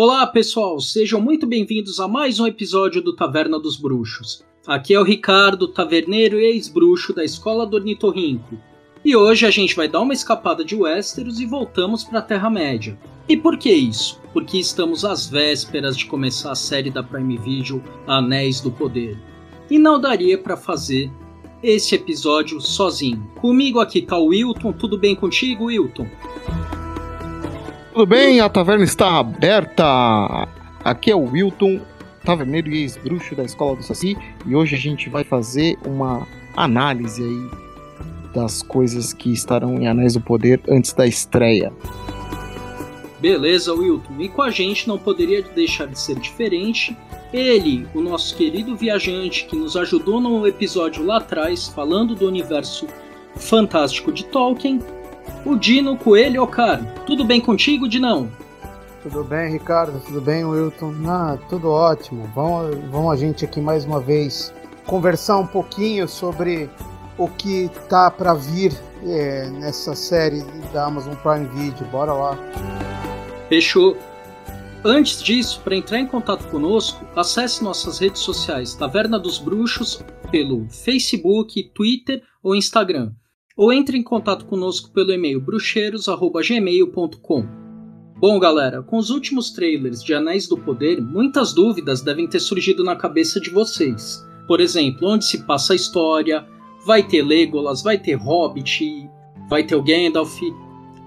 Olá, pessoal, sejam muito bem-vindos a mais um episódio do Taverna dos Bruxos. Aqui é o Ricardo, taverneiro e ex-bruxo da Escola do Ornitorrinco. E hoje a gente vai dar uma escapada de Westeros e voltamos para a Terra-média. E por que isso? Porque estamos às vésperas de começar a série da Prime Video Anéis do Poder. E não daria para fazer esse episódio sozinho. Comigo aqui tá o Wilton, tudo bem contigo, Wilton? Tudo bem, a taverna está aberta. Aqui é o Wilton, taverneiro e ex-bruxo da Escola do Saci, e hoje a gente vai fazer uma análise aí das coisas que estarão em Anéis do Poder antes da estreia. Beleza, Wilton. E com a gente não poderia deixar de ser diferente. Ele, o nosso querido viajante que nos ajudou no episódio lá atrás, falando do universo fantástico de Tolkien, o Dino Coelho Ocar. Tudo bem contigo, Dinão? Tudo bem, Ricardo? Tudo bem, Wilton? Ah, tudo ótimo. Vamos, vamos a gente aqui mais uma vez conversar um pouquinho sobre o que tá para vir é, nessa série da Amazon Prime Video. Bora lá. Fechou. Antes disso, para entrar em contato conosco, acesse nossas redes sociais Taverna dos Bruxos pelo Facebook, Twitter ou Instagram ou entre em contato conosco pelo e-mail bruxeiros.gmail.com. Bom, galera, com os últimos trailers de Anéis do Poder, muitas dúvidas devem ter surgido na cabeça de vocês. Por exemplo, onde se passa a história, vai ter Legolas, vai ter Hobbit, vai ter o Gandalf,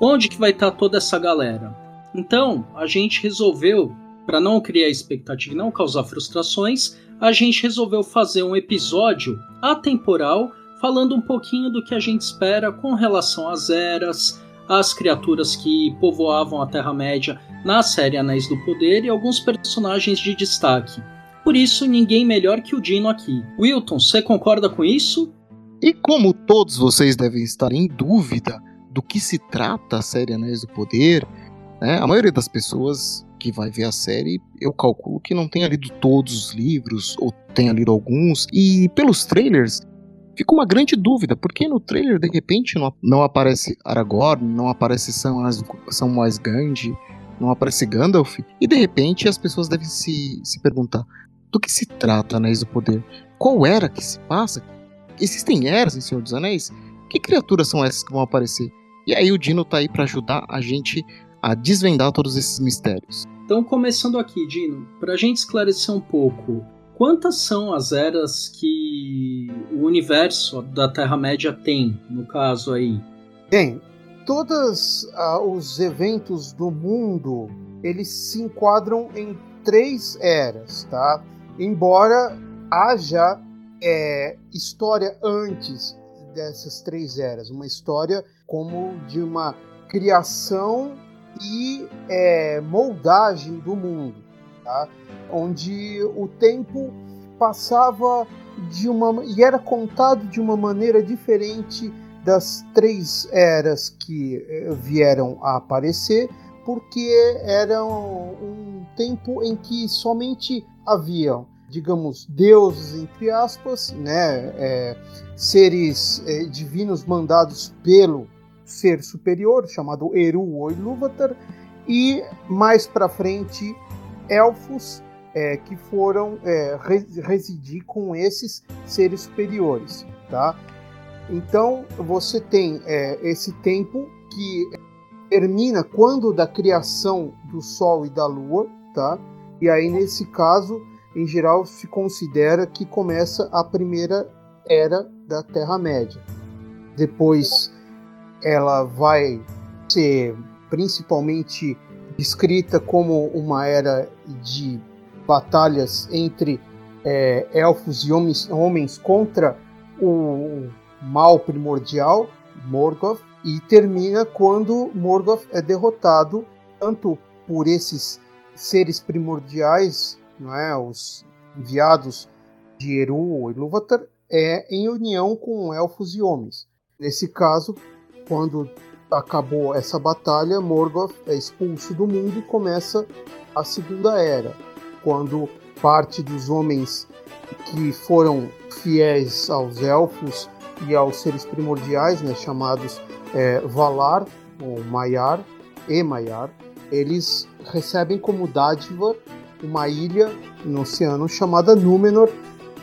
onde que vai estar toda essa galera? Então, a gente resolveu, para não criar expectativa e não causar frustrações, a gente resolveu fazer um episódio atemporal falando um pouquinho do que a gente espera com relação às eras, às criaturas que povoavam a Terra-média na série Anéis do Poder e alguns personagens de destaque. Por isso, ninguém melhor que o Dino aqui. Wilton, você concorda com isso? E como todos vocês devem estar em dúvida do que se trata a série Anéis do Poder, né, a maioria das pessoas que vai ver a série, eu calculo que não tenha lido todos os livros, ou tenha lido alguns, e pelos trailers, fica uma grande dúvida, porque no trailer de repente não, não aparece Aragorn, não aparece Samwise Gandhi, não aparece Gandalf, e de repente as pessoas devem se, se perguntar: do que se trata Anéis do Poder? Qual era que se passa? Existem eras em Senhor dos Anéis? Que criaturas são essas que vão aparecer? E aí o Dino tá aí para ajudar a gente a desvendar todos esses mistérios. Então, começando aqui, Dino, para a gente esclarecer um pouco, quantas são as eras que o universo da Terra-média tem, no caso aí? Bem, todos uh, os eventos do mundo, eles se enquadram em três eras, tá? Embora haja é, história antes dessas três eras, uma história como de uma criação e é, moldagem do mundo, tá? onde o tempo passava de uma e era contado de uma maneira diferente das três eras que eh, vieram a aparecer, porque era um tempo em que somente haviam, digamos, deuses entre aspas, né, é, seres é, divinos mandados pelo ser superior chamado Eru ou Ilúvatar e mais para frente elfos é, que foram é, residir com esses seres superiores, tá? Então você tem é, esse tempo que termina quando da criação do Sol e da Lua, tá? E aí nesse caso, em geral, se considera que começa a primeira era da Terra Média. Depois ela vai ser principalmente descrita como uma era de batalhas entre é, elfos e homens, homens contra o mal primordial, Morgoth, e termina quando Morgoth é derrotado tanto por esses seres primordiais, não é, os enviados de Eru ou Ilúvatar, é em união com elfos e homens. Nesse caso, quando acabou essa batalha, Morgoth é expulso do mundo e começa a Segunda Era, quando parte dos homens que foram fiéis aos elfos e aos seres primordiais, né, chamados é, Valar ou Maiar e Maiar, eles recebem como dádiva uma ilha no oceano chamada Númenor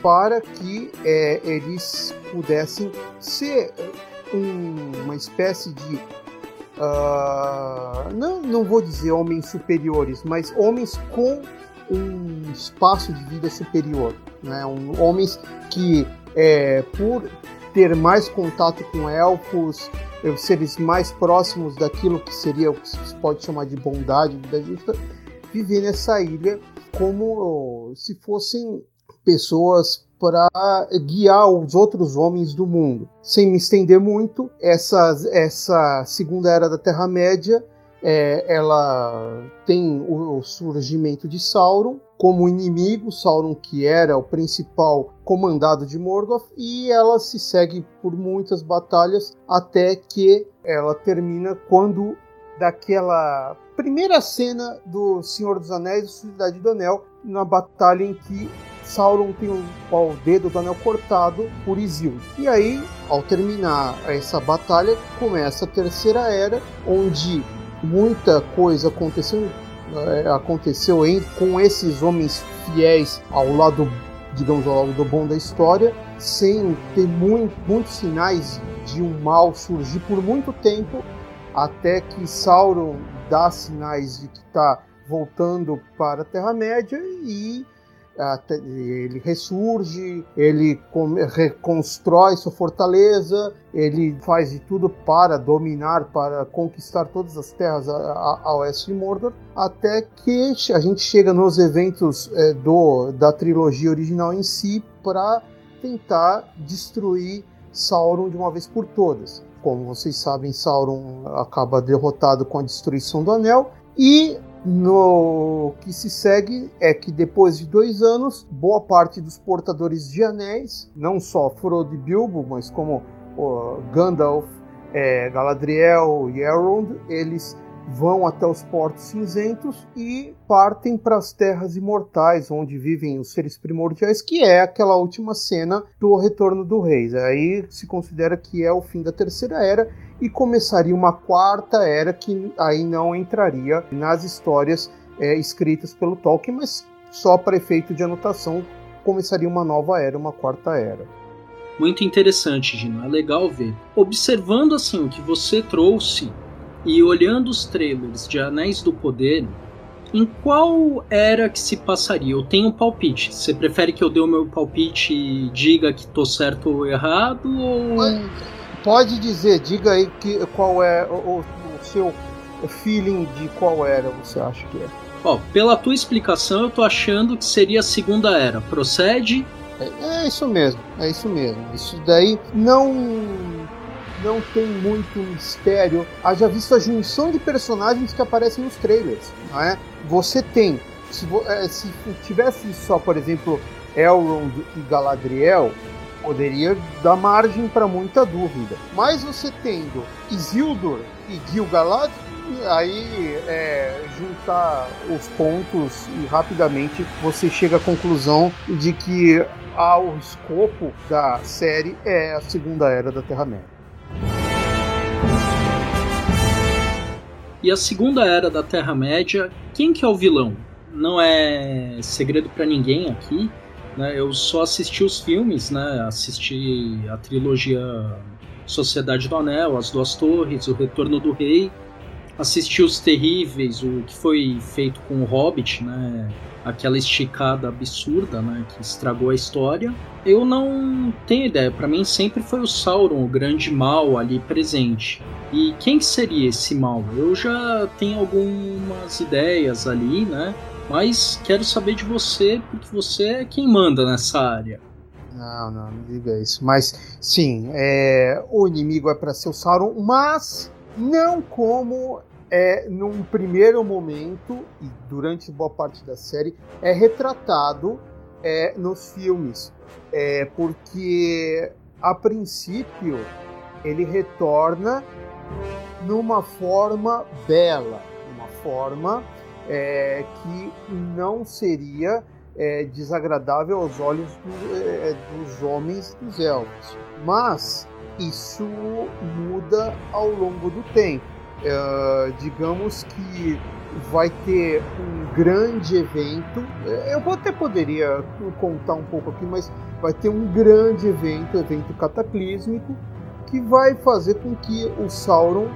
para que é, eles pudessem ser um, uma espécie de uh, não, não vou dizer homens superiores, mas homens com um espaço de vida superior, né? Um, homens que é, por ter mais contato com elfos, é, seres mais próximos daquilo que seria o que se pode chamar de bondade, vida justa, viver nessa ilha como se fossem pessoas para guiar os outros homens do mundo. Sem me estender muito, essa, essa segunda era da Terra-média é, ela tem o, o, surgimento de Sauron como inimigo, Sauron que era o principal comandado de Morgoth, e ela se segue por muitas batalhas até que ela termina quando daquela primeira cena do Senhor dos Anéis e Cidade do Anel, na batalha em que Sauron tem o, o dedo do anel cortado por Isildur. E aí, ao terminar essa batalha, começa a Terceira Era, onde muita coisa aconteceu, é, aconteceu em, com esses homens fiéis ao lado, digamos, ao lado do bom da história, sem ter muito, muitos sinais de um mal surgir por muito tempo, até que Sauron dá sinais de que está voltando para a Terra-média e ele ressurge, ele reconstrói sua fortaleza, ele faz de tudo para dominar, para conquistar todas as terras a, a, a oeste de Mordor, até que a gente chega nos eventos é, do, da trilogia original em si para tentar destruir Sauron de uma vez por todas. Como vocês sabem, Sauron acaba derrotado com a destruição do Anel e no que se segue é que depois de dois anos, boa parte dos portadores de anéis, não só Frodo e Bilbo, mas como uh, Gandalf, é, Galadriel e Elrond, eles vão até os portos cinzentos e partem para as terras imortais, onde vivem os seres primordiais, que é aquela última cena do Retorno do Rei. Aí se considera que é o fim da Terceira Era e começaria uma quarta era que aí não entraria nas histórias é, escritas pelo Tolkien, mas só para efeito de anotação começaria uma nova era, uma quarta era. Muito interessante, Gino. É legal ver. Observando assim o que você trouxe e olhando os trailers de Anéis do Poder, em qual era que se passaria? Eu tenho um palpite. Você prefere que eu dê o meu palpite e diga que tô certo ou errado? Ou... Pode dizer, diga aí que, qual é o, o seu feeling de qual era você acha que é. Ó, pela tua explicação, eu tô achando que seria a segunda era. Procede? É, é isso mesmo, é isso mesmo. Isso daí não não tem muito mistério. Haja visto a junção de personagens que aparecem nos trailers, não é? Você tem, se, é, se tivesse só, por exemplo, Elrond e Galadriel, poderia dar margem para muita dúvida. Mas você tendo Isildur e Gil-galad, aí é, juntar os pontos e rapidamente você chega à conclusão de que ao escopo da série é a Segunda Era da Terra-média. E a Segunda Era da Terra-média, quem que é o vilão? Não é segredo para ninguém aqui né? Eu só assisti os filmes, né? Assisti a trilogia Sociedade do Anel, As Duas Torres, O Retorno do Rei. Assisti os Terríveis, o que foi feito com o Hobbit, né? Aquela esticada absurda, né? Que estragou a história. Eu não tenho ideia. Para mim sempre foi o Sauron, o grande mal ali presente. E quem seria esse mal? Eu já tenho algumas ideias ali, né? Mas quero saber de você, porque você é quem manda nessa área. Não, não, não diga isso. Mas sim, é, o inimigo é para ser o Sauron, mas não como é num primeiro momento e durante boa parte da série é retratado é, nos filmes, é, porque a princípio ele retorna numa forma bela, uma forma é, que não seria é, desagradável aos olhos do, é, dos homens dos elfos. Mas isso muda ao longo do tempo. É, digamos que vai ter um grande evento. Eu até poderia contar um pouco aqui, mas vai ter um grande evento, evento cataclísmico, que vai fazer com que o Sauron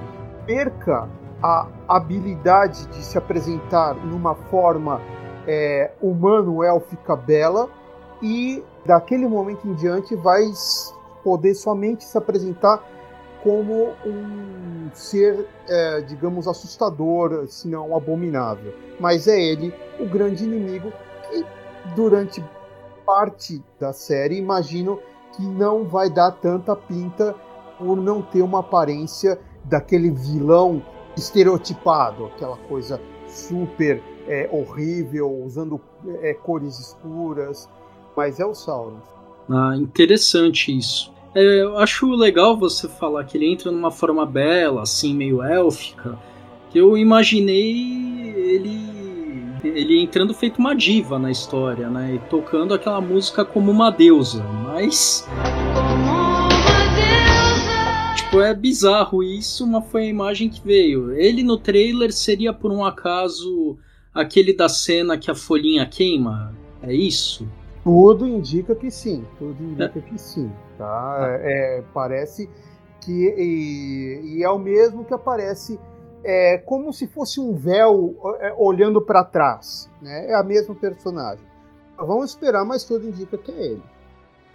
perca a habilidade de se apresentar numa forma é, humano-élfica bela e daquele momento em diante vai poder somente se apresentar como um ser, é, digamos, assustador, se não abominável. Mas é ele o grande inimigo que, durante parte da série, imagino que não vai dar tanta pinta por não ter uma aparência daquele vilão estereotipado, aquela coisa super é, horrível, usando é, cores escuras. Mas é o Sauron. Ah, interessante isso. É, eu acho legal você falar que ele entra numa forma bela, assim, meio élfica. Eu imaginei ele ele entrando feito uma diva na história, né? E tocando aquela música como uma deusa, mas tipo é bizarro isso, mas foi a imagem que veio. Ele no trailer seria por um acaso aquele da cena que a folhinha queima? É isso? Tudo indica que sim, tudo indica é. que sim, tá? tá? É, parece que e, e, é o mesmo que aparece é, como se fosse um véu é, olhando para trás, né? É a mesma personagem. Vamos esperar, mas tudo indica que é ele.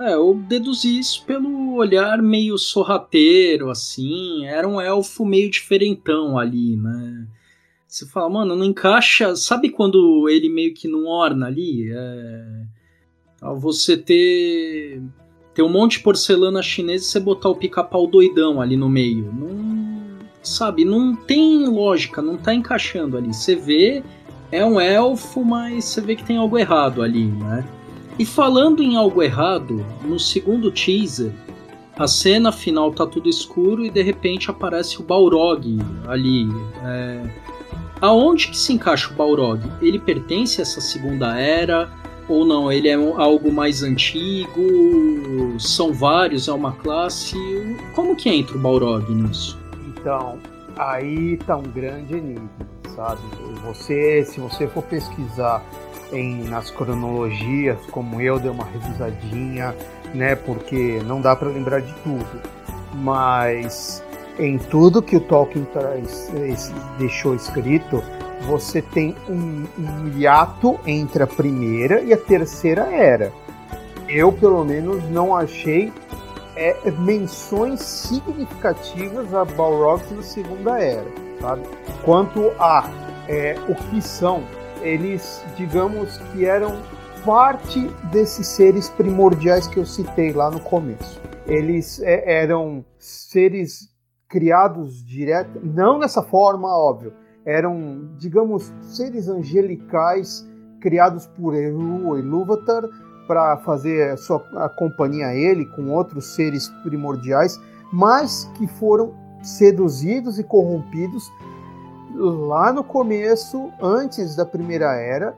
É, eu deduzi isso pelo olhar meio sorrateiro, assim. Era um elfo meio diferentão ali, né? Você fala, mano, não encaixa. Sabe quando ele meio que não orna ali? É você ter ter um monte de porcelana chinesa e você botar o pica-pau doidão ali no meio. Não, sabe, não tem lógica, não tá encaixando ali. Você vê, é um elfo, mas você vê que tem algo errado ali, né? E falando em algo errado, no segundo teaser, a cena final tá tudo escuro e de repente aparece o Balrog ali. É... Aonde que se encaixa o Balrog? Ele pertence a essa segunda era? Ou não, ele é algo mais antigo? São vários, é uma classe? Como que entra o Balrog nisso? Então, aí tá um grande enigma, sabe? Você, se você for pesquisar em, nas cronologias, como eu dei uma revisadinha, né? Porque não dá para lembrar de tudo. Mas em tudo que o Tolkien traz, deixou escrito, você tem um, um hiato entre a primeira e a terceira era. Eu, pelo menos, não achei é, menções significativas a Balrogs na Segunda Era, sabe? Quanto a é, o que são, eles, digamos que eram parte desses seres primordiais que eu citei lá no começo. Eles é, eram seres criados direto, não dessa forma, óbvio, eram, digamos, seres angelicais criados por Eru e Ilúvatar para fazer a sua a companhia a ele com outros seres primordiais, mas que foram seduzidos e corrompidos lá no começo, antes da Primeira Era,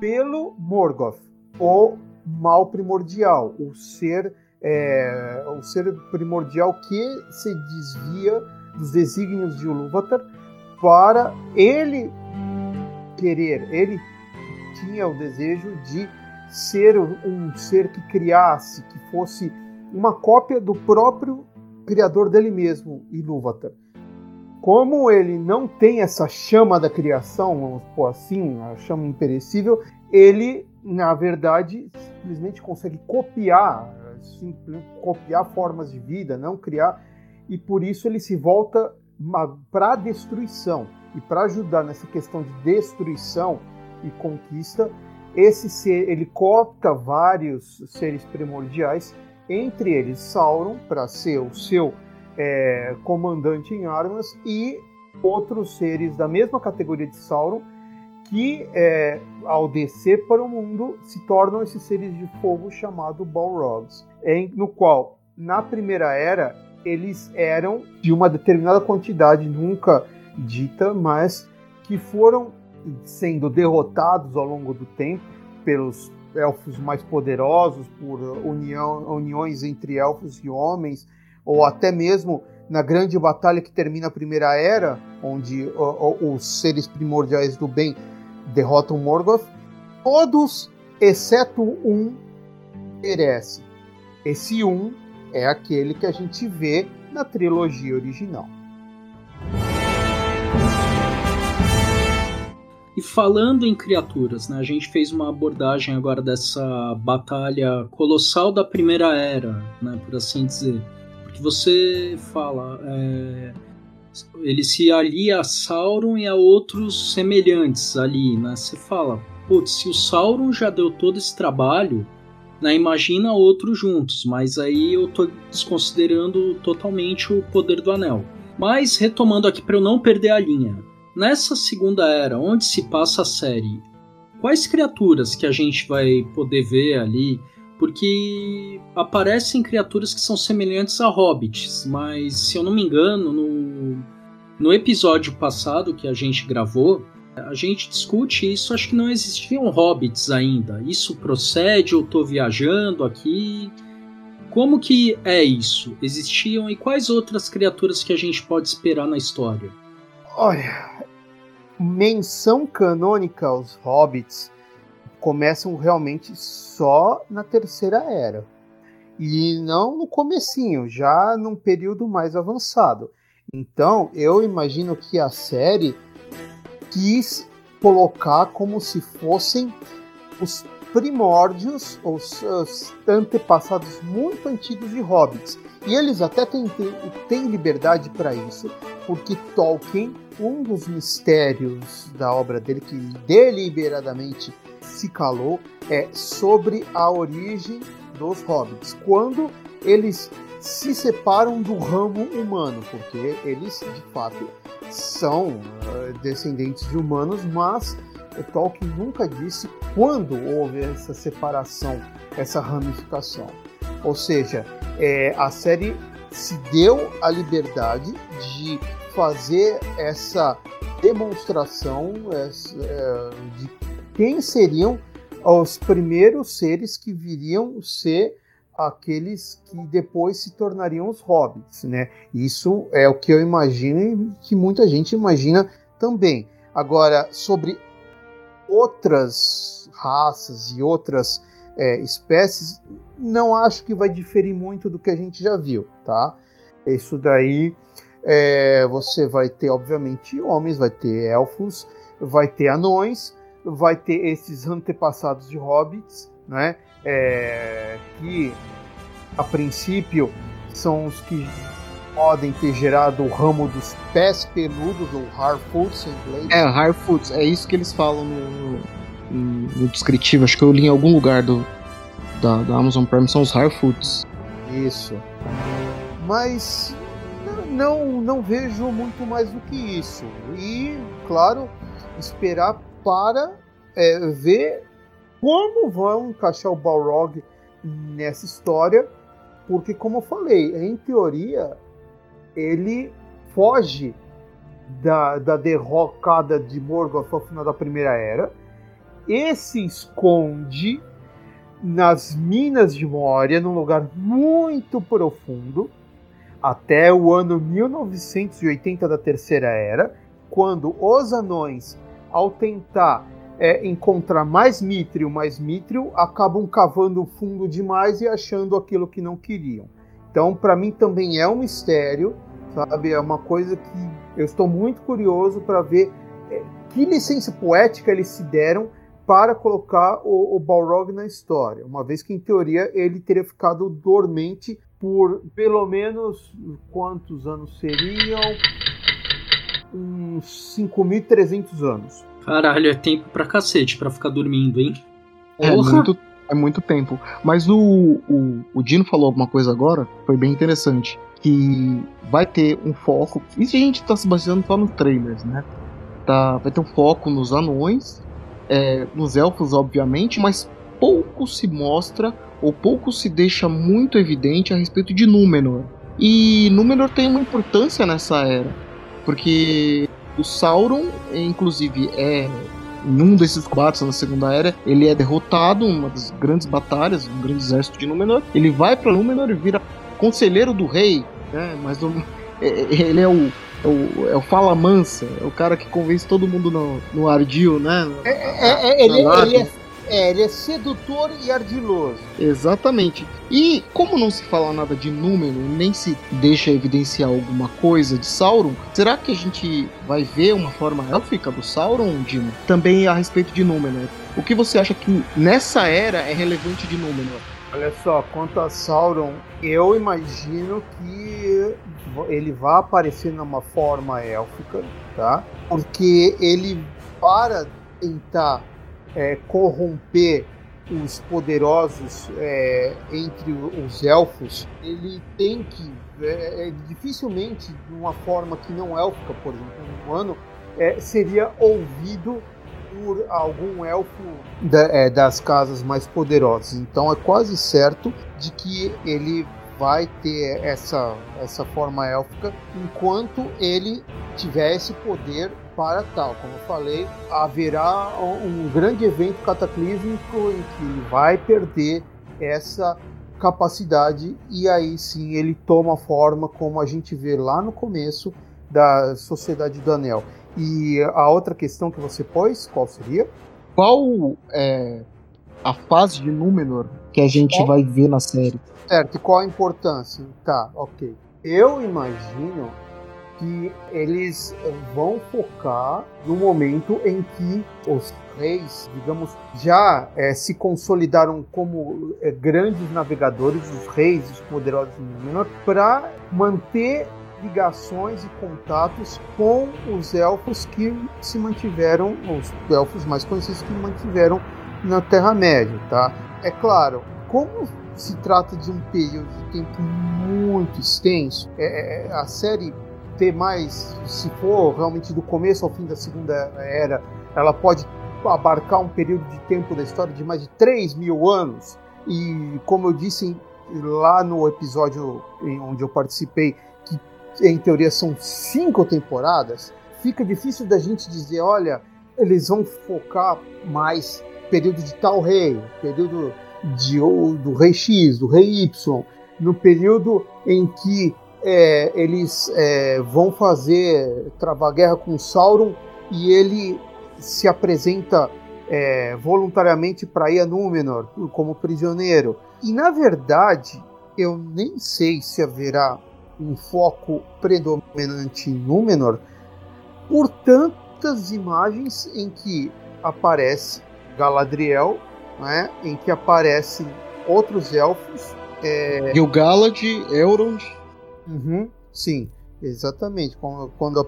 pelo Morgoth, o mal primordial, o ser, é, o ser primordial que se desvia dos desígnios de Ilúvatar para ele querer, ele tinha o desejo de ser um ser que criasse, que fosse uma cópia do próprio criador dele mesmo, Ilúvatar. Como ele não tem essa chama da criação, vamos pôr assim, a chama imperecível, ele, na verdade, simplesmente consegue copiar, copiar formas de vida, não criar, e por isso ele se volta para destruição. E para ajudar nessa questão de destruição e conquista, esse ser ele copta vários seres primordiais, entre eles Sauron para ser o seu é, comandante em armas e outros seres da mesma categoria de Sauron que é, ao descer para o mundo se tornam esses seres de fogo chamado Balrogs, em, no qual na primeira era eles eram de uma determinada quantidade, nunca dita, mas que foram sendo derrotados ao longo do tempo pelos elfos mais poderosos, por união, uniões entre elfos e homens, ou até mesmo na grande batalha que termina a Primeira Era, onde os seres primordiais do bem derrotam Morgoth, todos, exceto um, perecem. Esse um é aquele que a gente vê na trilogia original. E falando em criaturas, né, a gente fez uma abordagem agora dessa batalha colossal da Primeira Era, né, por assim dizer. Porque você fala, é, ele se alia a Sauron e a outros semelhantes ali, né? Você fala, putz, se o Sauron já deu todo esse trabalho, né, imagina outros juntos, mas aí eu tô desconsiderando totalmente o poder do anel. Mas retomando aqui para eu não perder a linha, Nessa segunda era, onde se passa a série, quais criaturas que a gente vai poder ver ali? Porque aparecem criaturas que são semelhantes a hobbits, mas se eu não me engano, no, no episódio passado que a gente gravou, a gente discute isso, acho que não existiam hobbits ainda. Isso procede, eu estou viajando aqui. Como que é isso? Existiam e quais outras criaturas que a gente pode esperar na história? Olha, menção canônica aos hobbits começam realmente só na terceira era. E não no comecinho, já num período mais avançado. Então, eu imagino que a série quis colocar como se fossem os primórdios, os, os antepassados muito antigos de hobbits. E eles até têm, têm liberdade para isso, porque Tolkien, um dos mistérios da obra dele, que deliberadamente se calou, é sobre a origem dos hobbits. Quando eles se separam do ramo humano, porque eles de fato são uh, descendentes de humanos, mas Tolkien nunca disse quando houve essa separação, essa ramificação. Ou seja, é, a série se deu a liberdade de fazer essa demonstração essa, é, de quem seriam os primeiros seres que viriam ser aqueles que depois se tornariam os hobbits, né? Isso é o que eu imagino e que muita gente imagina também. Agora, sobre outras raças e outras é, espécies, não acho que vai diferir muito do que a gente já viu, tá? Isso daí é, você vai ter, obviamente, homens, vai ter elfos, vai ter anões, vai ter esses antepassados de hobbits, né? É, que a princípio são os que podem ter gerado o ramo dos pés peludos, ou Harfoots em inglês. É, Harfoots, é isso que eles falam no, no, no descritivo, acho que eu li em algum lugar do, da, da Amazon Prime, são os Harfoots. Isso. Mas não, não vejo muito mais do que isso. E, claro, esperar para é, ver como vão encaixar o Balrog nessa história, porque, como eu falei, em teoria, ele foge da, da derrocada de Morgoth ao final da Primeira Era e se esconde nas minas de Moria, num lugar muito profundo, até o ano 1980 da Terceira Era, quando os anões, ao tentar é, encontrar mais Mithril, mais Mithril, acabam cavando fundo demais e achando aquilo que não queriam. Então, para mim também é um mistério, sabe? É uma coisa que eu estou muito curioso para ver é, que licença poética eles se deram para colocar o, o Balrog na história, uma vez que em teoria ele teria ficado dormente por pelo menos quantos anos seriam? Uns 5.300 anos. Caralho, é tempo pra cacete pra ficar dormindo, hein? É muito, é muito tempo. Mas o, o, o Dino falou alguma coisa agora, foi bem interessante. Que vai ter um foco. Isso a gente tá se baseando só nos trailers, né? Tá, vai ter um foco nos anões, é, nos elfos, obviamente, mas pouco se mostra ou pouco se deixa muito evidente a respeito de Númenor. E Númenor tem uma importância nessa era, porque o Sauron, inclusive, é em um desses combates na Segunda Era, ele é derrotado, uma das grandes batalhas, um grande exército de Númenor. Ele vai para Númenor e vira conselheiro do rei, né? Mas ele é o, é o, é o fala mansa, é o cara que convence todo mundo no, no ardil, né? É, é, é ele, ele, é, é, ele é sedutor e ardiloso. Exatamente. E como não se fala nada de número, nem se deixa evidenciar alguma coisa de Sauron, será que a gente vai ver uma forma élfica do Sauron, Dino? Também a respeito de Númenor. O que você acha que nessa era é relevante de Númenor? Olha só, quanto a Sauron, eu imagino que ele vai aparecer numa forma élfica, tá? Porque ele, para tentar é, corromper os poderosos é, entre os elfos, ele tem que é, é, dificilmente de uma forma que não élfica, por exemplo, um humano, é, seria ouvido por algum elfo da, é, das casas mais poderosas. Então é quase certo de que ele vai ter essa, essa forma élfica enquanto ele tiver esse poder para tal. Como eu falei, haverá um grande evento cataclísmico em que ele vai perder essa capacidade e aí sim ele toma forma como a gente vê lá no começo da Sociedade do Anel. E a outra questão que você pôs, qual seria? Qual é a fase de Númenor que a gente é. vai ver na série? Certo, e qual a importância? Tá, ok. Eu imagino que eles vão focar no momento em que os reis, digamos, já é, se consolidaram como é, grandes navegadores, os reis, os poderosos de Númenor, para manter ligações e contatos com os elfos que se mantiveram, os elfos mais conhecidos que mantiveram na Terra-média, tá? É claro, como se trata de um período de tempo muito extenso, é, é, a série ter mais, se for realmente do começo ao fim da Segunda Era, ela pode abarcar um período de tempo da história de mais de 3 mil anos. E como eu disse lá no episódio onde eu participei, em teoria são cinco temporadas, fica difícil da gente dizer, olha, eles vão focar mais período de tal rei, período de, do rei X, do rei Y, no período em que é, eles é, vão fazer travar guerra com Sauron e ele se apresenta é, voluntariamente para ir a Númenor como prisioneiro. E na verdade, eu nem sei se haverá um foco predominante em Númenor por tantas imagens em que aparece Galadriel, né, em que aparecem outros elfos. É... Gil-galad, Elrond. Uhum, sim, exatamente. Quando, quando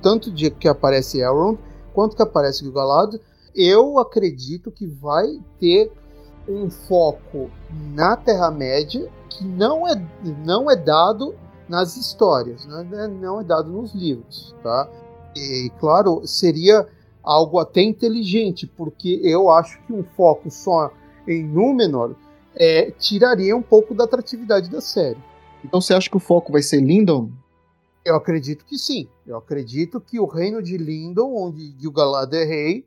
tanto que aparece Elrond, quanto que aparece Gil-galad, eu acredito que vai ter um foco na Terra-média que não é, não é dado nas histórias, né? não é dado nos livros, tá? E claro, seria algo até inteligente, porque eu acho que um foco só em Númenor é, tiraria um pouco da atratividade da série. Então você acha que o foco vai ser Lindon? Eu acredito que sim. Eu acredito que o reino de Lindon, onde Gil-galad é rei,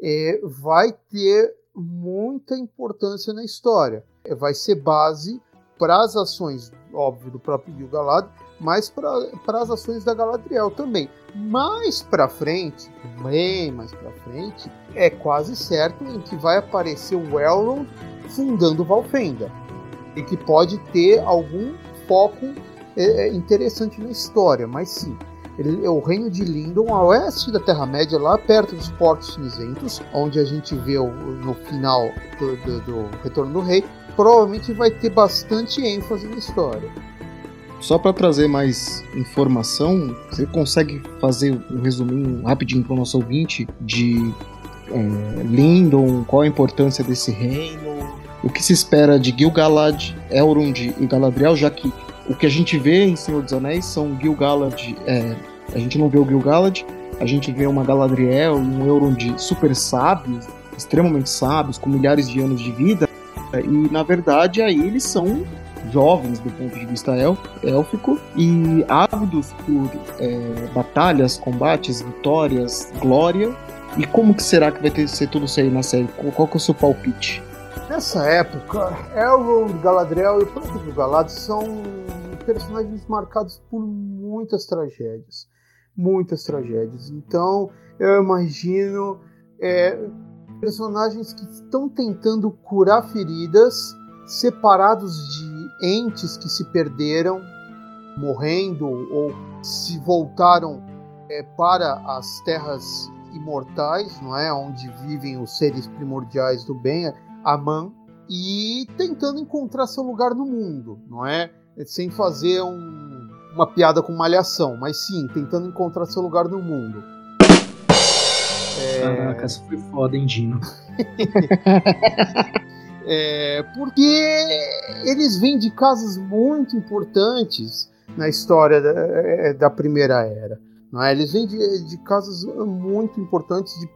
é, vai ter muita importância na história. É, vai ser base para as ações, óbvio, do próprio Gil-galad, mas para as ações da Galadriel também. Mais para frente, bem mais para frente, é quase certo em que vai aparecer o Elrond fundando Valfenda e que pode ter algum foco é, é interessante na história, mas sim, ele é o reino de Lindon, a oeste da Terra-média, lá perto dos Portos Cinzentos, onde a gente vê o, no final do, do, do Retorno do Rei, provavelmente vai ter bastante ênfase na história. Só para trazer mais informação, você consegue fazer um resuminho rapidinho para o nosso ouvinte de é, Lindon, qual a importância desse reino, o que se espera de Gil-galad, Elrond e Galadriel, já que o que a gente vê em Senhor dos Anéis são Gil-galad, é, a gente não vê o Gil-galad, a gente vê uma Galadriel e um Elrond super sábios, extremamente sábios, com milhares de anos de vida, e na verdade aí eles são jovens do ponto de vista élfico e ávidos por é, batalhas, combates, vitórias, glória. E como que será que vai ter, ser tudo isso aí na série? Qual, qual que é o seu palpite? Nessa época, Elrond, Galadriel e o próprio Galad são personagens marcados por muitas tragédias. Muitas tragédias. Então, eu imagino é, personagens que estão tentando curar feridas, separados de entes que se perderam, morrendo ou se voltaram é, para as terras imortais, não é, onde vivem os seres primordiais do bem, Aman, e tentando encontrar seu lugar no mundo, não é, sem fazer um, uma piada com malhação, mas sim tentando encontrar seu lugar no mundo. É... Caraca, essa foi foda, hein, Dino? é, porque eles vêm de casas muito importantes na história da, é, da Primeira Era. Não é? Eles vêm de, de casas muito importantes, de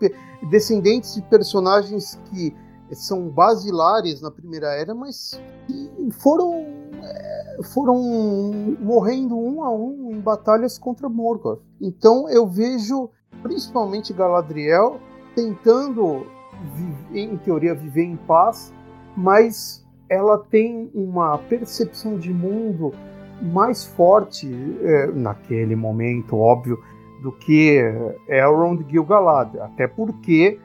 descendentes de personagens que são basilares na Primeira Era, mas que foram, é, foram morrendo um a um em batalhas contra Morgoth. Então eu vejo principalmente Galadriel tentando, em teoria, viver em paz, mas ela tem uma percepção de mundo mais forte é, naquele momento, óbvio, do que Elrond Gil-galad, até porque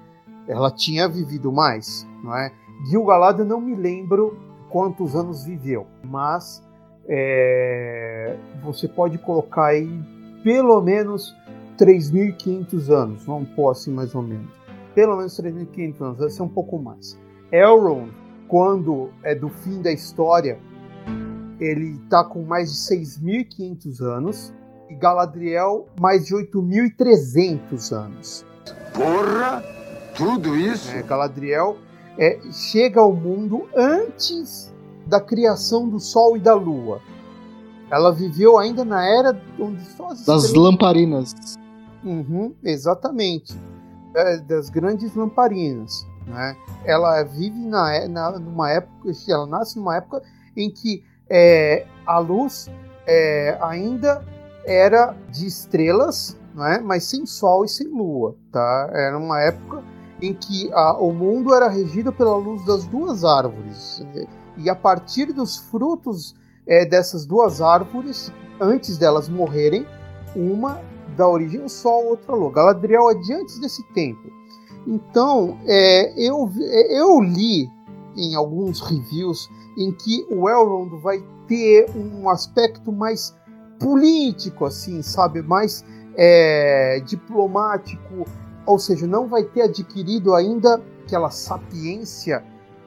ela tinha vivido mais, não é? Gil-galad eu não me lembro quantos anos viveu, mas é, você pode colocar aí pelo menos 3.500 anos, vamos pôr assim mais ou menos. Pelo menos 3.500 anos, vai ser um pouco mais. Elrond, quando é do fim da história, ele está com mais de 6.500 anos e Galadriel mais de 8.300 anos. Porra! Tudo isso? É, Galadriel é, chega ao mundo antes da criação do Sol e da Lua. Ela viveu ainda na era onde só as das estrelas... lamparinas. Uhum, exatamente, é, das grandes lamparinas. Né? Ela vive na, na, numa época, ela nasce numa época em que é, a luz é, ainda era de estrelas, é? mas sem sol e sem lua. Tá? Era uma época em que a, o mundo era regido pela luz das duas árvores. E a partir dos frutos é, dessas duas árvores, antes delas morrerem, uma da origem do Sol, outra lua. Galadriel é de antes desse tempo. Então, é, eu, eu li em alguns reviews em que o Elrond vai ter um aspecto mais político, assim, sabe, mais é, diplomático, ou seja, não vai ter adquirido ainda aquela sapiência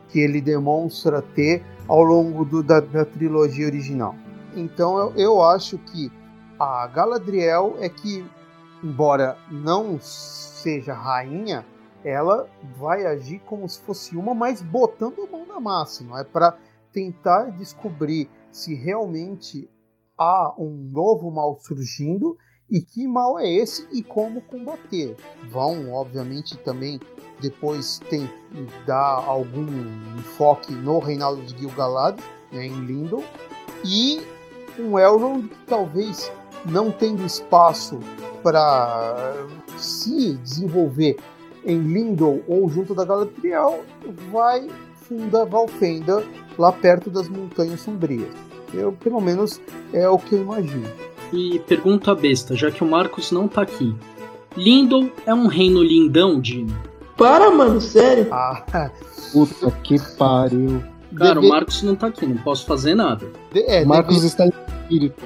que ele demonstra ter ao longo do, da, da, trilogia original. Então eu, eu acho que a Galadriel é que, embora não seja rainha, ela vai agir como se fosse uma, mas botando a mão na massa, não é? Para tentar descobrir se realmente há um novo mal surgindo e que mal é esse e como combater. Vão, obviamente, também depois tem, dar algum enfoque no reinado de Gil-galad, né, em Lindon, e um Elrond que talvez não tendo espaço para se desenvolver em Lindon ou junto da Galadriel, vai fundar Valfenda lá perto das Montanhas Sombrias. Eu, pelo menos, é o que eu imagino. E pergunta besta, já que o Marcos não tá aqui. Lindon é um reino lindão, Dino? Para, mano, sério? Ah, puta que pariu. Cara, Deve... o Marcos não tá aqui, não posso fazer nada. De, é, Marcos deve... está em espírito.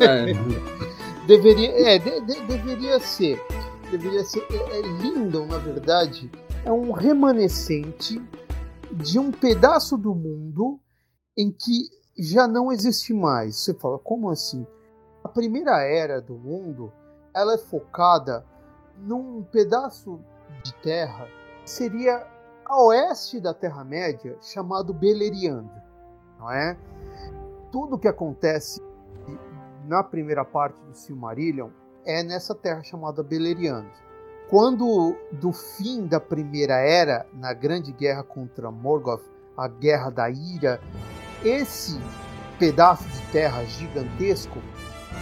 É. deveria, é, de, de, deveria ser. Deveria ser. É, é, Lindon, na verdade, é um remanescente de um pedaço do mundo em que já não existe mais. Você fala, como assim? A primeira era do mundo, ela é focada num pedaço de terra que seria a oeste da Terra-média, chamado Beleriand, não é? Tudo que acontece na primeira parte do Silmarillion é nessa terra chamada Beleriand. Quando do fim da primeira era, na grande guerra contra Morgoth, a guerra da ira, esse pedaço de terra gigantesco,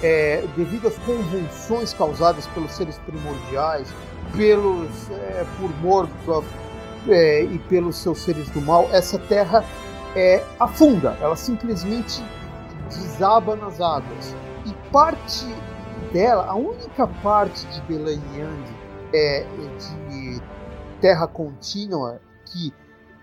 é, devido às convulsões causadas pelos seres primordiais, pelos é, por Morgoth é, e pelos seus seres do mal, essa terra é, afunda, ela simplesmente desaba nas águas. E parte dela, a única parte de Belaniand é de terra contínua que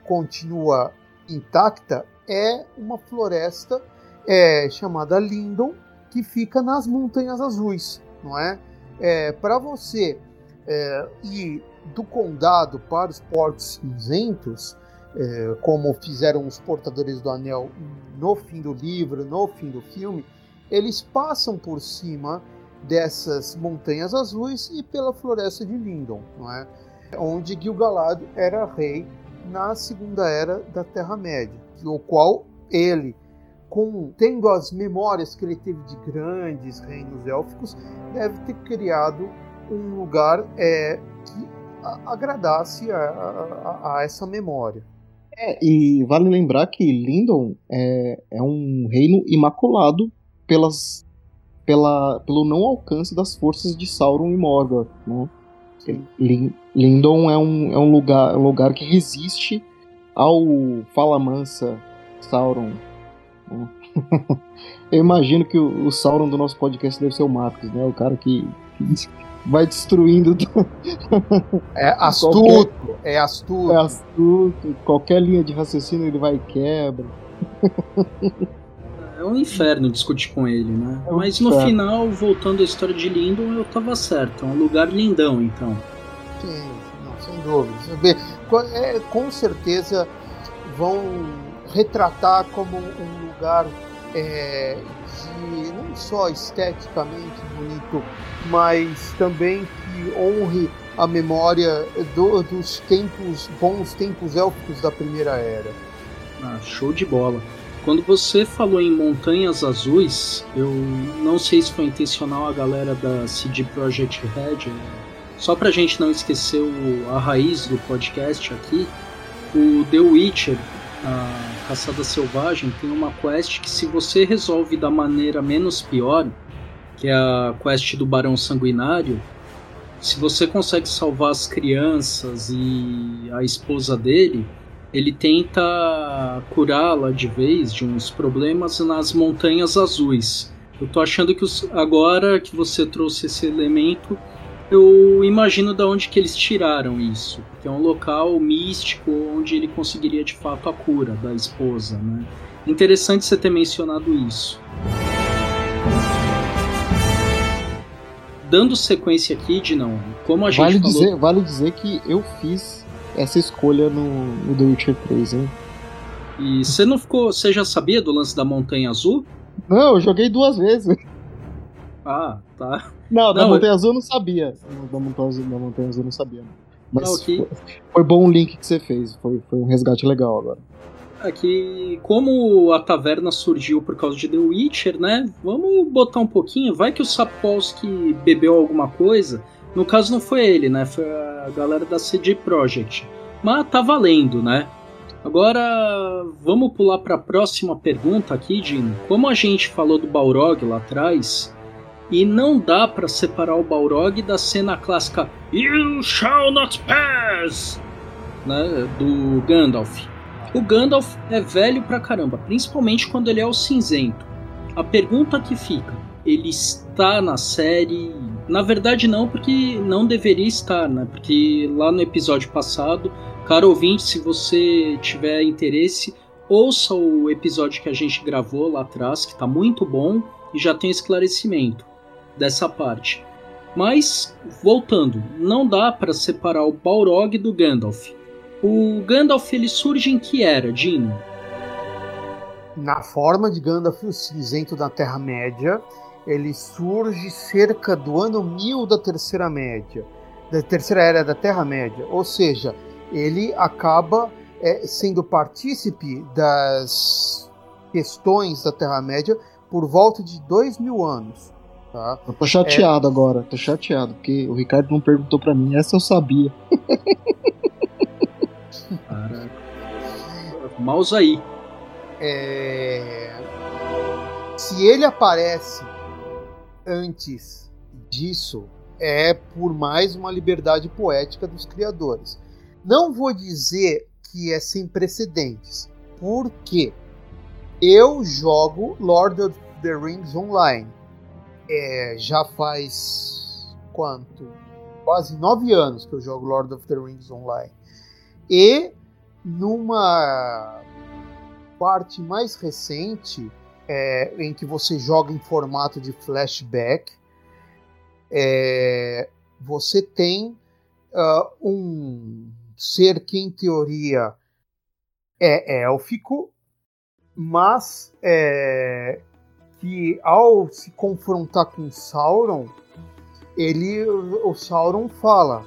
continua intacta é uma floresta é, chamada Lindon, que fica nas Montanhas Azuis, não é? é Para você é, ir do condado para os portos cinzentos, é, como fizeram os portadores do anel no fim do livro, no fim do filme, eles passam por cima dessas montanhas azuis e pela floresta de Lindon, não é? onde Gil-galad era rei na segunda era da Terra-média, o qual ele, com, tendo as memórias que ele teve de grandes reinos élficos, deve ter criado um lugar é, que agradasse a, a, a, essa memória. É, e vale lembrar que Lindon é, é um reino imaculado pelas, pela, pelo não alcance das forças de Sauron e Morgoth, né? Lindon é um, é um lugar, um lugar que resiste ao Fala Mansa Sauron. Né? Eu imagino que o, o, Sauron do nosso podcast deve ser o Marcos, né? O cara que, que vai destruindo. é astuto, qualquer, é astuto. É astuto. Qualquer linha de raciocínio ele vai e quebra. É um inferno discutir com ele, né? É um Mas no inferno. final, voltando à história de Lindon, eu tava certo. É um lugar lindão, então. Sim, não, sem dúvida. É, com certeza vão retratar como um lugar é, de não só esteticamente bonito, mas também que honre a memória do, dos tempos bons tempos élficos da primeira era. Ah, show de bola. Quando você falou em Montanhas Azuis, eu não sei se foi intencional a galera da CD Projekt Red, só pra gente não esquecer o, a raiz do podcast aqui, o The Witcher, a Caçada Selvagem, tem uma quest que se você resolve da maneira menos pior, que é a quest do Barão Sanguinário, se você consegue salvar as crianças e a esposa dele, ele tenta curá-la de vez de uns problemas nas Montanhas Azuis. Eu tô achando que os, agora que você trouxe esse elemento, eu imagino de onde que eles tiraram isso, que é um local místico onde ele conseguiria de fato a cura da esposa, né? Interessante você ter mencionado isso. Dando sequência aqui, de não, como a gente vale falou... dizer, vale dizer que eu fiz essa escolha no, no The Witcher 3, hein? E você não ficou, você já sabia do lance da Montanha Azul? Não, eu joguei duas vezes. Ah, tá. Não, da Montanha eu... Azul eu não sabia. Da Montanha Azul, da Montanha Azul eu não sabia. Mas okay. foi, foi, bom o link que você fez. Foi, foi um resgate legal agora. É que, como a taverna surgiu por causa de The Witcher, né? Vamos botar um pouquinho. Vai que o Sapolsky bebeu alguma coisa. No caso, não foi ele, né? Foi a galera da CD Projekt. Mas tá valendo, né? Agora, vamos pular para a próxima pergunta aqui, Dino. Como a gente falou do Balrog lá atrás, e não dá para separar o Balrog da cena clássica You shall not pass, né, do Gandalf. O Gandalf é velho pra caramba, principalmente quando ele é o cinzento. A pergunta que fica, ele está na série? Na verdade não, porque não deveria estar, né? Porque lá no episódio passado, caro ouvinte, se você tiver interesse, ouça o episódio que a gente gravou lá atrás, que está muito bom e já tem esclarecimento dessa parte. Mas, voltando, não dá para separar o Balrog do Gandalf. O Gandalf ele surge em que era, Dino? Na forma de Gandalf o Cinzento da Terra-média, ele surge cerca do ano 1000 da Terceira Média, da Terceira Era da Terra-média. Ou seja, ele acaba é, sendo partícipe das questões da Terra-média por volta de dois mil anos. Tá? Eu tô chateado é... agora, tô chateado, porque o Ricardo não perguntou para mim, essa eu sabia. Caraca. Mouse aí. É... Se ele aparece antes disso, é por mais uma liberdade poética dos criadores. Não vou dizer que é sem precedentes. Por quê? Eu jogo Lord of the Rings Online. É, já faz quanto? Quase nove anos que eu jogo Lord of the Rings Online. E numa parte mais recente, é, em que você joga em formato de flashback, é, você tem uh, um ser que, em teoria, é élfico, mas é, que ao se confrontar com Sauron, ele, o Sauron fala: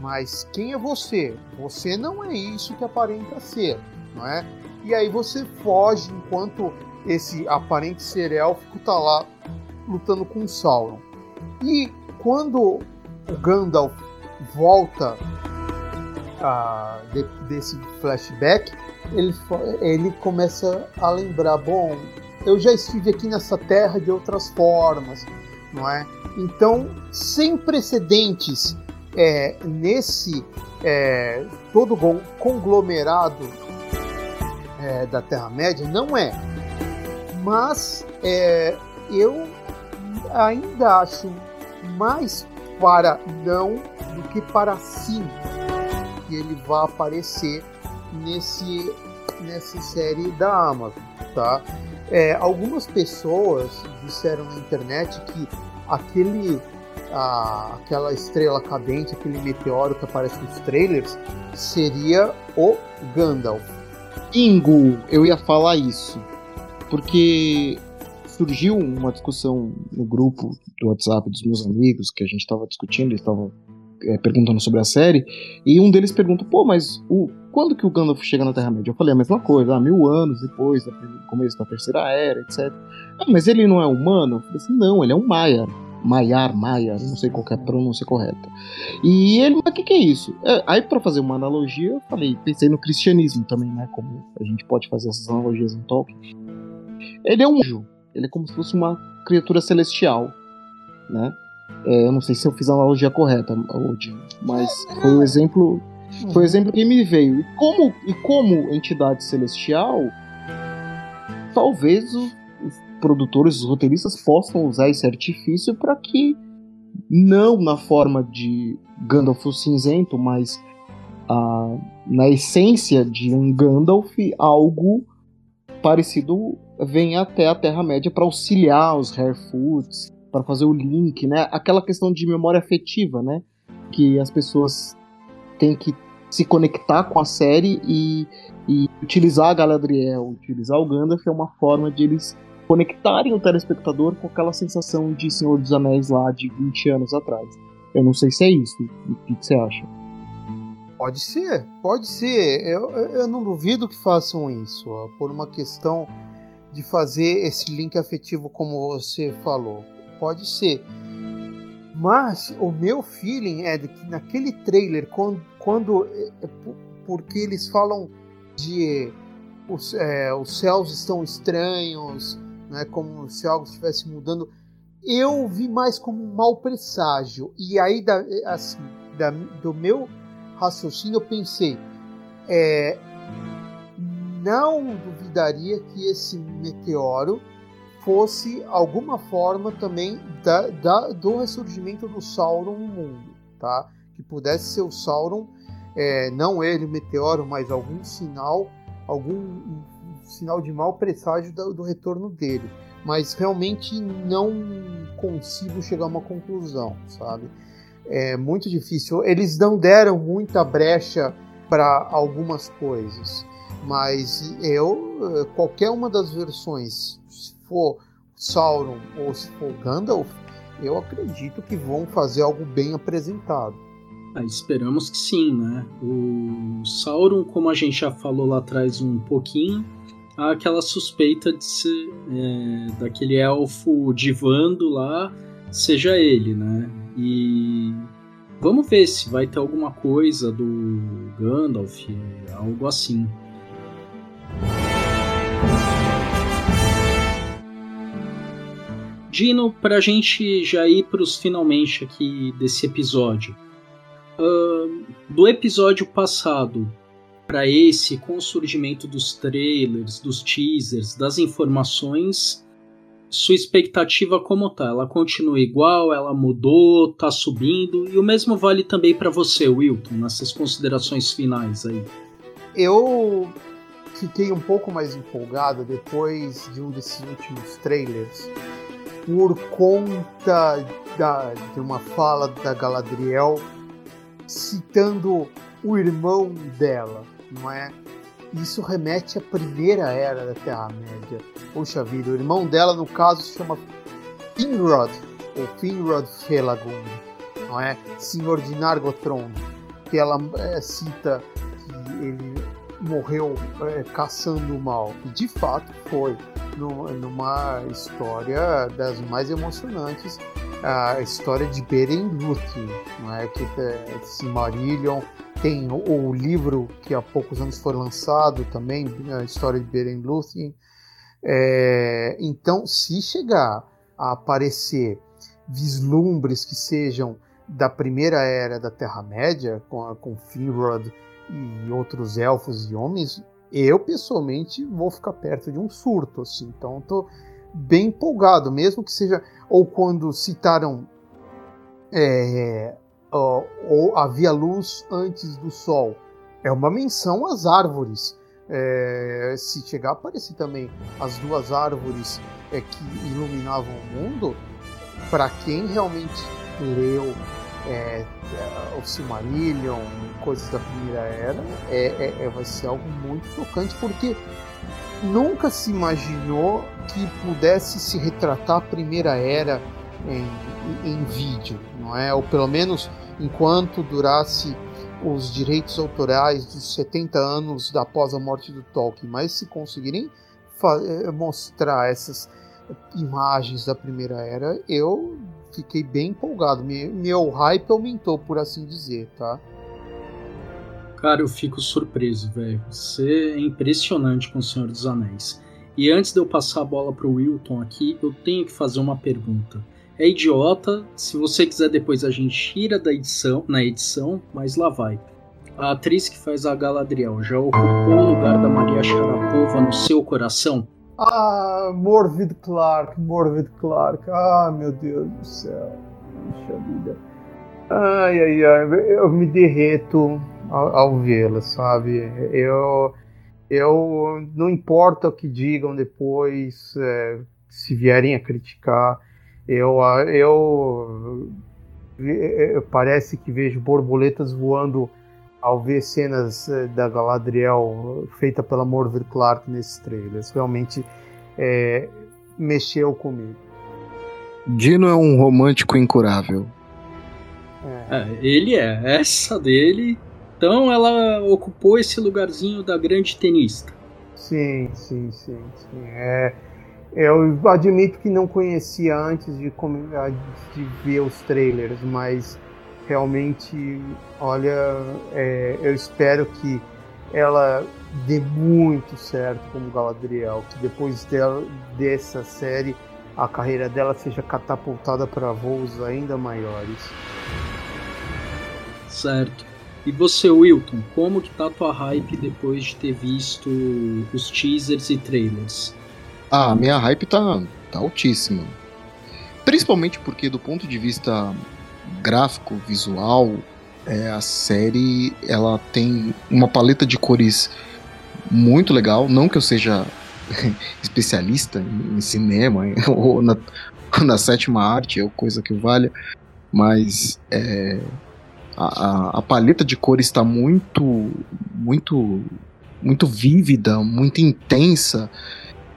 Mas quem é você? Você não é isso que aparenta ser, não é? E aí você foge enquanto esse aparente ser élfico tá lá lutando com Sauron. E quando o Gandalf volta a, de, desse flashback, ele, ele começa a lembrar: bom, eu já estive aqui nessa terra de outras formas, não é? Então, sem precedentes é, nesse é, todo conglomerado é, da Terra-média, não é. Mas é, eu ainda acho mais para não do que para sim que ele vai aparecer nesse nessa série da Amazon, tá? É, algumas pessoas disseram na internet que aquele a, aquela estrela cadente, aquele meteoro que aparece nos trailers, seria o Gandalf. Ingo, eu ia falar isso. Porque surgiu uma discussão no grupo do WhatsApp dos meus amigos, que a gente estava discutindo, eles estavam é, perguntando sobre a série, e um deles pergunta, pô, mas o, quando que o Gandalf chega na Terra-média? Eu falei a mesma coisa, ah, mil anos depois do começo da Terceira Era, etc. Ah, mas ele não é humano? Eu falei assim, não, ele é um Maiar. Maiar, Maiar, não sei qual é a pronúncia correta. E ele, mas o que, que é isso? É, aí, para fazer uma analogia, eu falei, pensei no cristianismo também, né? Como a gente pode fazer essas analogias em Tolkien. Ele é um anjo, ele é como se fosse uma criatura celestial, né? É, eu não sei se eu fiz a analogia correta, hoje, mas foi o exemplo, foi o exemplo que me veio. E como, e como entidade celestial, talvez os, produtores, os roteiristas possam usar esse artifício para que não na forma de Gandalf o cinzento, mas ah, na essência de um Gandalf, algo parecido venha até a Terra-média para auxiliar os Harefoots, para fazer o link, né? Aquela questão de memória afetiva, né? Que as pessoas têm que se conectar com a série e, e utilizar a Galadriel, utilizar o Gandalf é uma forma de eles conectarem o telespectador com aquela sensação de Senhor dos Anéis lá de 20 anos atrás. Eu não sei se é isso. O que, você acha? Pode ser, pode ser. Eu, eu não duvido que façam isso, ó, por uma questão de fazer esse link afetivo como você falou. Pode ser. Mas o meu feeling é de que naquele trailer, quando. quando é, é, porque eles falam de. Os, é, os céus estão estranhos, né, como se algo estivesse mudando. Eu vi mais como um mau presságio. E aí, da, assim, da, do meu raciocínio, eu pensei: é, não duvidaria que esse meteoro fosse alguma forma também da, da, do ressurgimento do Sauron no mundo, tá? Que pudesse ser o Sauron, é, não ele, o meteoro, mas algum sinal, algum um sinal de mau presságio do, do retorno dele. Mas realmente não consigo chegar a uma conclusão, sabe? É muito difícil. Eles não deram muita brecha para algumas coisas. Mas eu, qualquer uma das versões, for Sauron ou se for Gandalf, eu acredito que vão fazer algo bem apresentado. Ah, esperamos que sim, né? O Sauron, como a gente já falou lá atrás um pouquinho, há aquela suspeita de ser é, daquele elfo divando lá, seja ele, né? E vamos ver se vai ter alguma coisa do Gandalf, algo assim. Dino, pra gente já ir pros finalmente aqui desse episódio. Uh, do episódio passado, para esse com o surgimento dos trailers, dos teasers, das informações, sua expectativa como tá? Ela continua igual? Ela mudou? Tá subindo? E o mesmo vale também para você, Wilton, nessas considerações finais aí. Eu fiquei um pouco mais empolgado depois de um desses últimos trailers por conta da, de uma fala da Galadriel citando o irmão dela, não é? Isso remete à primeira era da Terra-média. Poxa vida, o irmão dela, no caso, se chama Finrod, ou Finrod Felagund, não é? Senhor de Nargothrond, que ela é, cita que ele morreu é, caçando o mal. E de fato foi numa história das mais emocionantes, a história de Beren Lúthien, não é? Que é Silmarillion, tem o, o, livro que há poucos anos foi lançado também, a história de Beren Lúthien. É, então, se chegar a aparecer vislumbres que sejam da primeira era da Terra-média, com, com Finrod e outros elfos e homens, eu pessoalmente vou ficar perto de um surto, assim. Então tô bem empolgado, mesmo que seja ou quando citaram é, ou havia luz antes do sol, é uma menção às árvores. É, se chegar a aparecer também as duas árvores é, que iluminavam o mundo, para quem realmente leu é, o Silmarillion, coisas da primeira era, é, é, é, vai ser algo muito tocante, porque nunca se imaginou que pudesse se retratar a primeira era em, em vídeo, não é? Ou pelo menos enquanto durasse os direitos autorais dos 70 anos da após a morte do Tolkien, mas se conseguirem eh, mostrar essas imagens da primeira era, eu fiquei bem empolgado. Meu hype aumentou, por assim dizer, tá? Cara, eu fico surpreso, velho. Você é impressionante com o Senhor dos Anéis. E antes de eu passar a bola pro Wilton aqui, eu tenho que fazer uma pergunta. É idiota, se você quiser depois a gente tira da edição, na edição, mas lá vai. A atriz que faz a Galadriel já ocupou o lugar da Maria Sharapova no seu coração? Ah, Morvid Clark, Morvid Clark. Ah, meu Deus do céu. Puxa vida. Ai, ai, ai. Eu me derreto ao, ao vê-la, sabe? Eu, eu. Não importa o que digam depois, é, se vierem a criticar, eu. eu, eu parece que vejo borboletas voando ao ver cenas eh, da Galadriel feita pela Morver Clark nesses trailers. Realmente é, mexeu comigo. Dino é um romântico incurável. É. É, ele é. Essa dele. Então ela ocupou esse lugarzinho da grande tenista. Sim, sim, sim, sim. É, eu admito que não conhecia antes de, de ver os trailers, mas realmente, olha, é, eu espero que ela dê muito certo como Galadriel, que depois dela, dessa série a carreira dela seja catapultada para voos ainda maiores. Certo. E você, Wilton, como que tá a tua hype depois de ter visto os teasers e trailers? Ah, a minha hype tá, tá altíssima. Principalmente porque do ponto de vista gráfico, visual, é, a série ela tem uma paleta de cores muito legal. Não que eu seja especialista em cinema ou na, na sétima arte ou coisa que valha, mas é, a, a, paleta de cores está muito, muito, muito vívida, muito intensa.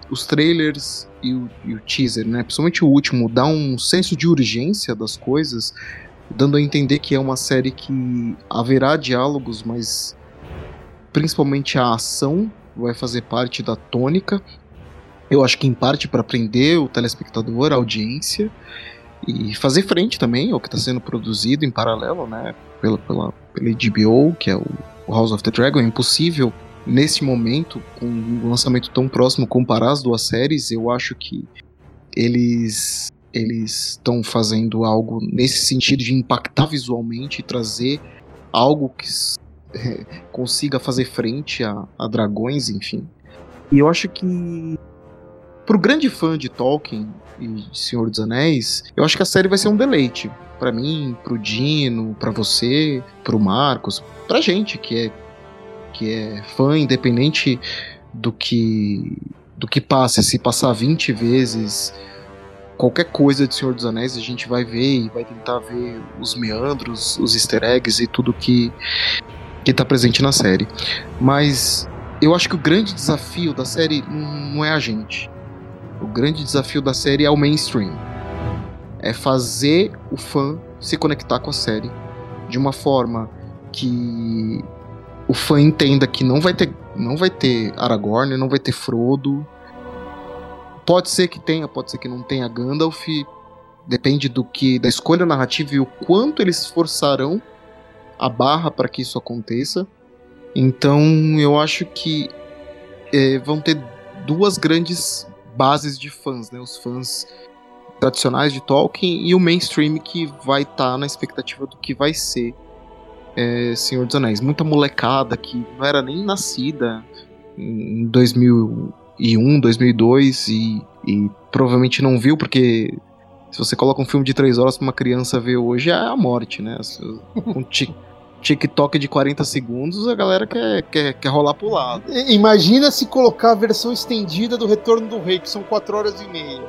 Os trailers e o, e o teaser, né? Principalmente o último, dá um senso de urgência das coisas dando a entender que é uma série que haverá diálogos, mas principalmente a ação vai fazer parte da tônica. Eu acho que em parte para prender o telespectador, a audiência e fazer frente também ao que está sendo produzido em paralelo, né, pela, pela, pela HBO, que é o, House of the Dragon. É impossível nesse momento, com um lançamento tão próximo, comparar as duas séries. Eu acho que eles eles estão fazendo algo nesse sentido de impactar visualmente e trazer algo que é, consiga fazer frente a, a dragões, enfim. E eu acho que pro grande fã de Tolkien e de Senhor dos Anéis, eu acho que a série vai ser um deleite. para mim, pro Dino, para você, pro Marcos, pra gente que é que é fã independente do que do que passe, se passar 20 vezes qualquer coisa de Senhor dos Anéis, a gente vai ver e vai tentar ver os meandros, os easter eggs e tudo que que tá presente na série. Mas eu acho que o grande desafio da série não é a gente. O grande desafio da série é o mainstream. É fazer o fã se conectar com a série de uma forma que o fã entenda que não vai ter, não vai ter Aragorn, não vai ter Frodo. Pode ser que tenha, pode ser que não tenha Gandalf. Depende do que da escolha narrativa e o quanto eles forçarão a barra para que isso aconteça. Então eu acho que é, vão ter duas grandes bases de fãs, né? Os fãs tradicionais de Tolkien e o mainstream que vai estar tá na expectativa do que vai ser é, Senhor dos Anéis. Muita molecada que não era nem nascida em 2001, 2002 e, e provavelmente não viu porque se você coloca um filme de três horas pra uma criança ver hoje é a morte, né? Um TikTok de 40 segundos, a galera quer, quer, quer rolar pro lado. Imagina se colocar a versão estendida do Retorno do Rei, que são 4 horas e meia.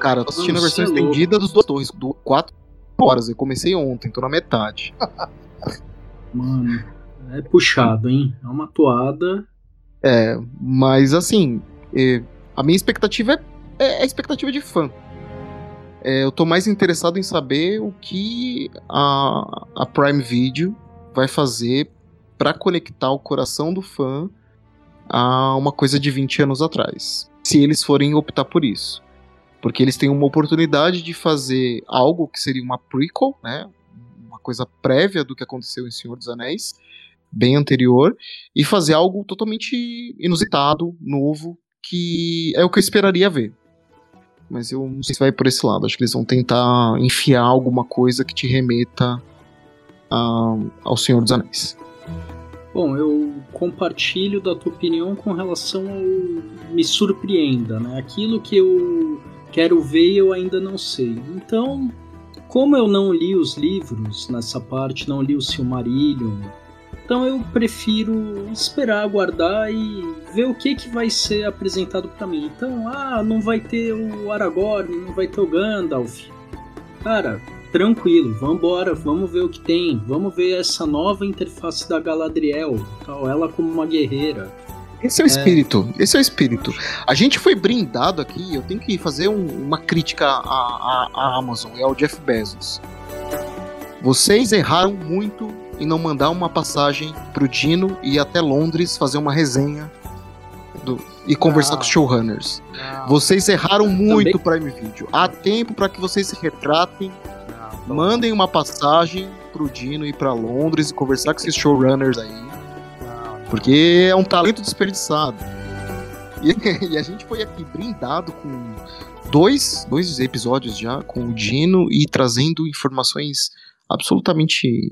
Cara, eu tô assistindo a versão é estendida dos dois torres, 4 horas. Eu comecei ontem, tô na metade. Mano, é puxado, hein? É uma toada. É, mas assim, é, a minha expectativa é, é, é a expectativa de fã. É, eu tô mais interessado em saber o que a, a Prime Video vai fazer para conectar o coração do fã a uma coisa de 20 anos atrás. Se eles forem optar por isso. Porque eles têm uma oportunidade de fazer algo que seria uma prequel, né? Uma coisa prévia do que aconteceu em Senhor dos Anéis, bem anterior, e fazer algo totalmente inusitado, novo, que é o que eu esperaria ver. Mas eu não sei se vai por esse lado. Acho que eles vão tentar enfiar alguma coisa que te remeta ao Senhor dos Anéis. Bom, eu compartilho da tua opinião com relação ao me surpreenda, né? Aquilo que eu quero ver eu ainda não sei. Então, como eu não li os livros nessa parte, não li o Silmarillion, então eu prefiro esperar, aguardar e ver o que que vai ser apresentado para mim. Então, ah, não vai ter o Aragorn, não vai ter o Gandalf. Cara, tranquilo, vambora, vamos ver o que tem, vamos ver essa nova interface da Galadriel, tal, ela como uma guerreira. Esse é o é. espírito, esse é o espírito. A gente foi brindado aqui, eu tenho que fazer um, uma crítica à, à, à Amazon e ao Jeff Bezos. Vocês erraram muito em não mandar uma passagem pro Dino e ir até Londres fazer uma resenha do, e conversar não. com os showrunners. Não. Vocês erraram muito Também... Prime Video. Há tempo para que vocês se retratem Mandem uma passagem pro Dino ir para Londres e conversar com esses showrunners aí. Porque é um talento desperdiçado. E, e, a gente foi aqui brindado com dois, dois episódios já com o Dino e trazendo informações absolutamente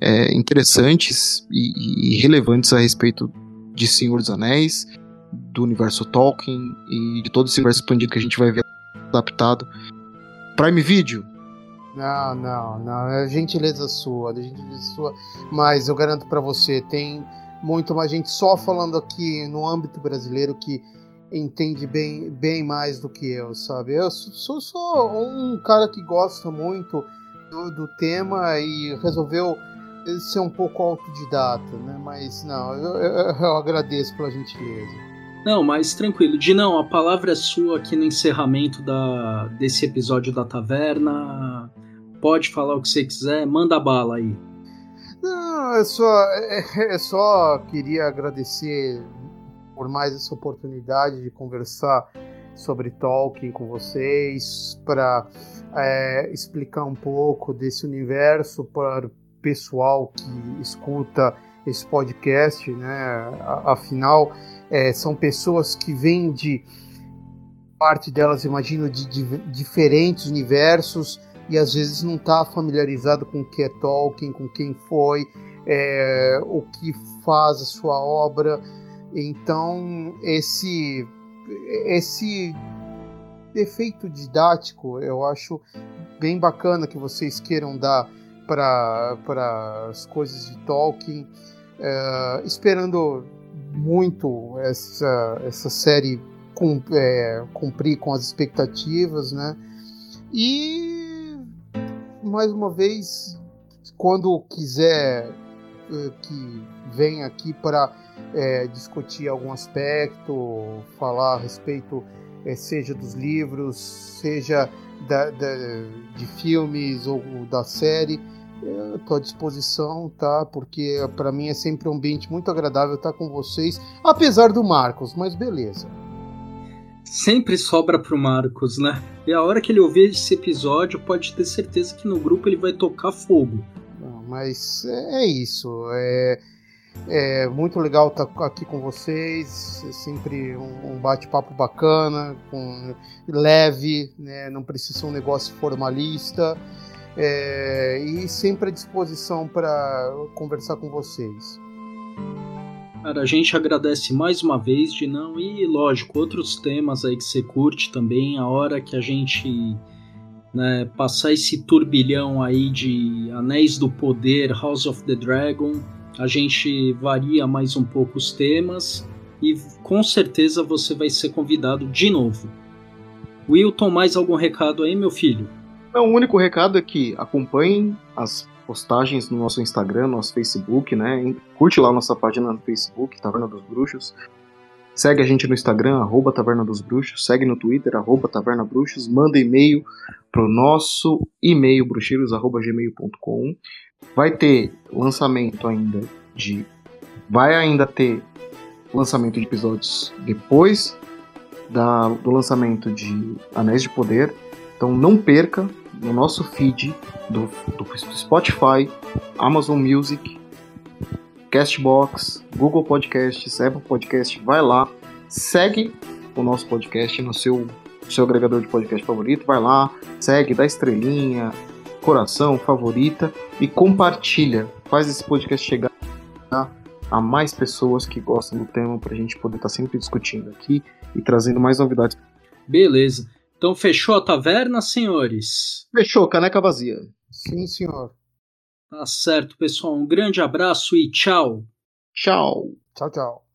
é, interessantes e, e, relevantes a respeito de Senhor dos Anéis, do universo Tolkien e de todo esse universo expandido que a gente vai ver adaptado. Prime Video, não, não, não. É gentileza sua, é gentileza sua. Mas eu garanto para você, tem muito mais gente só falando aqui no âmbito brasileiro que entende bem, bem mais do que eu, sabe? Eu sou um cara que gosta muito do, do tema e resolveu ser um pouco autodidata, né? Mas não, eu, eu, eu agradeço pela gentileza. Não, mas tranquilo. Dinão, a palavra é sua aqui no encerramento da, desse episódio da taverna. Pode falar o que você quiser, manda bala aí. Não, eu só, é, é só queria agradecer por mais essa oportunidade de conversar sobre Tolkien com vocês, para é, explicar um pouco desse universo para pessoal que escuta esse podcast, né? Afinal, é, são pessoas que vêm de parte delas, imagino, de, de diferentes universos e às vezes não está familiarizado com o que é Tolkien, com quem foi, é, o que faz a sua obra. Então, esse, esse efeito didático eu acho bem bacana que vocês queiram dar para as coisas de Tolkien, é, esperando muito essa, essa série com, é, cumprir com as expectativas, né? E mais uma vez, quando quiser é, que venha aqui para é, discutir algum aspecto, falar a respeito, é, seja dos livros, seja da, da, de filmes ou da série, Estou à disposição, tá? Porque para mim é sempre um ambiente muito agradável estar com vocês, apesar do Marcos, mas beleza. Sempre sobra pro Marcos, né? E a hora que ele ouvir esse episódio, pode ter certeza que no grupo ele vai tocar fogo. Não, mas é, é isso. É, é muito legal estar aqui com vocês. É sempre um, um bate-papo bacana, com, leve, né? não precisa ser um negócio formalista é, e sempre à disposição para conversar com vocês. Cara, a gente agradece mais uma vez, Dinão, e lógico, outros temas aí que você curte também, a hora que a gente né, passar esse turbilhão aí de Anéis do Poder, House of the Dragon, a gente varia mais um pouco os temas e com certeza você vai ser convidado de novo. Wilton, mais algum recado aí, meu filho? Não, o único recado é que acompanhem as postagens no nosso Instagram, no nosso Facebook, né? Curte lá nossa página no Facebook, Taverna dos Bruxos. Segue a gente no Instagram, arroba Taverna dos Bruxos. Segue no Twitter, arroba Taverna Bruxos. Manda e-mail pro nosso e-mail bruxeiros.gmail.com. Vai ter lançamento ainda de... Vai ainda ter lançamento de episódios depois da, do lançamento de Anéis de Poder. Então não perca, no nosso feed do, do Spotify, Amazon Music, Castbox, Google Podcasts, Apple Podcast, vai lá, segue o nosso podcast no seu, seu agregador de podcast favorito, vai lá, segue, dá estrelinha, coração, favorita e compartilha. Faz esse podcast chegar a mais pessoas que gostam do tema para a gente poder estar tá sempre discutindo aqui e trazendo mais novidades. Beleza. Então fechou a taverna, senhores? Fechou, caneca vazia. Sim, senhor. Tá certo, pessoal. Um grande abraço e tchau. Tchau. Tchau, tchau.